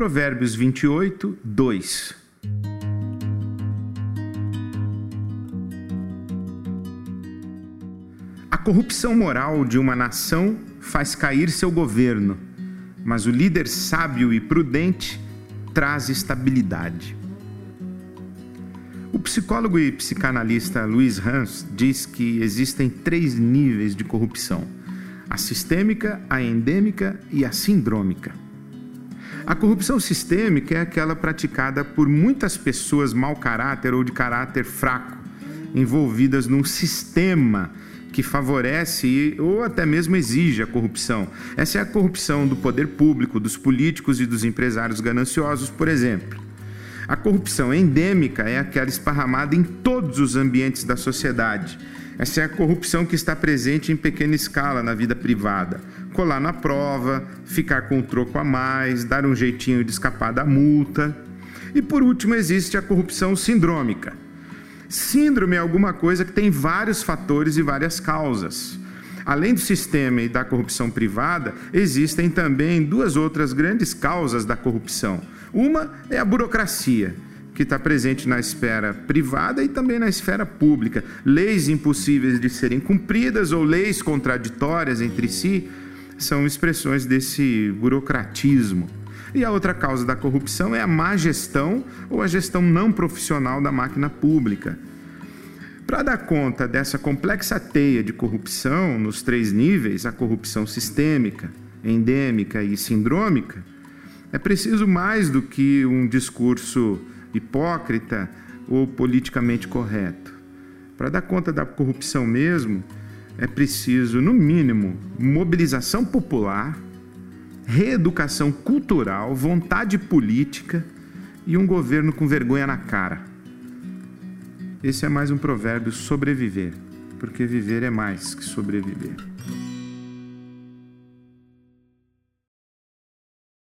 Provérbios 28, 2. A corrupção moral de uma nação faz cair seu governo, mas o líder sábio e prudente traz estabilidade. O psicólogo e psicanalista Luiz Hans diz que existem três níveis de corrupção: a sistêmica, a endêmica e a sindrômica. A corrupção sistêmica é aquela praticada por muitas pessoas mau caráter ou de caráter fraco, envolvidas num sistema que favorece ou até mesmo exige a corrupção. Essa é a corrupção do poder público, dos políticos e dos empresários gananciosos, por exemplo. A corrupção endêmica é aquela esparramada em todos os ambientes da sociedade. Essa é a corrupção que está presente em pequena escala na vida privada. Colar na prova, ficar com o troco a mais, dar um jeitinho de escapar da multa. E por último, existe a corrupção sindrômica. Síndrome é alguma coisa que tem vários fatores e várias causas. Além do sistema e da corrupção privada, existem também duas outras grandes causas da corrupção. Uma é a burocracia, que está presente na esfera privada e também na esfera pública. Leis impossíveis de serem cumpridas ou leis contraditórias entre si são expressões desse burocratismo. E a outra causa da corrupção é a má gestão ou a gestão não profissional da máquina pública. Para dar conta dessa complexa teia de corrupção nos três níveis, a corrupção sistêmica, endêmica e sindrômica, é preciso mais do que um discurso hipócrita ou politicamente correto. Para dar conta da corrupção mesmo, é preciso, no mínimo, mobilização popular, reeducação cultural, vontade política e um governo com vergonha na cara. Esse é mais um provérbio sobreviver, porque viver é mais que sobreviver.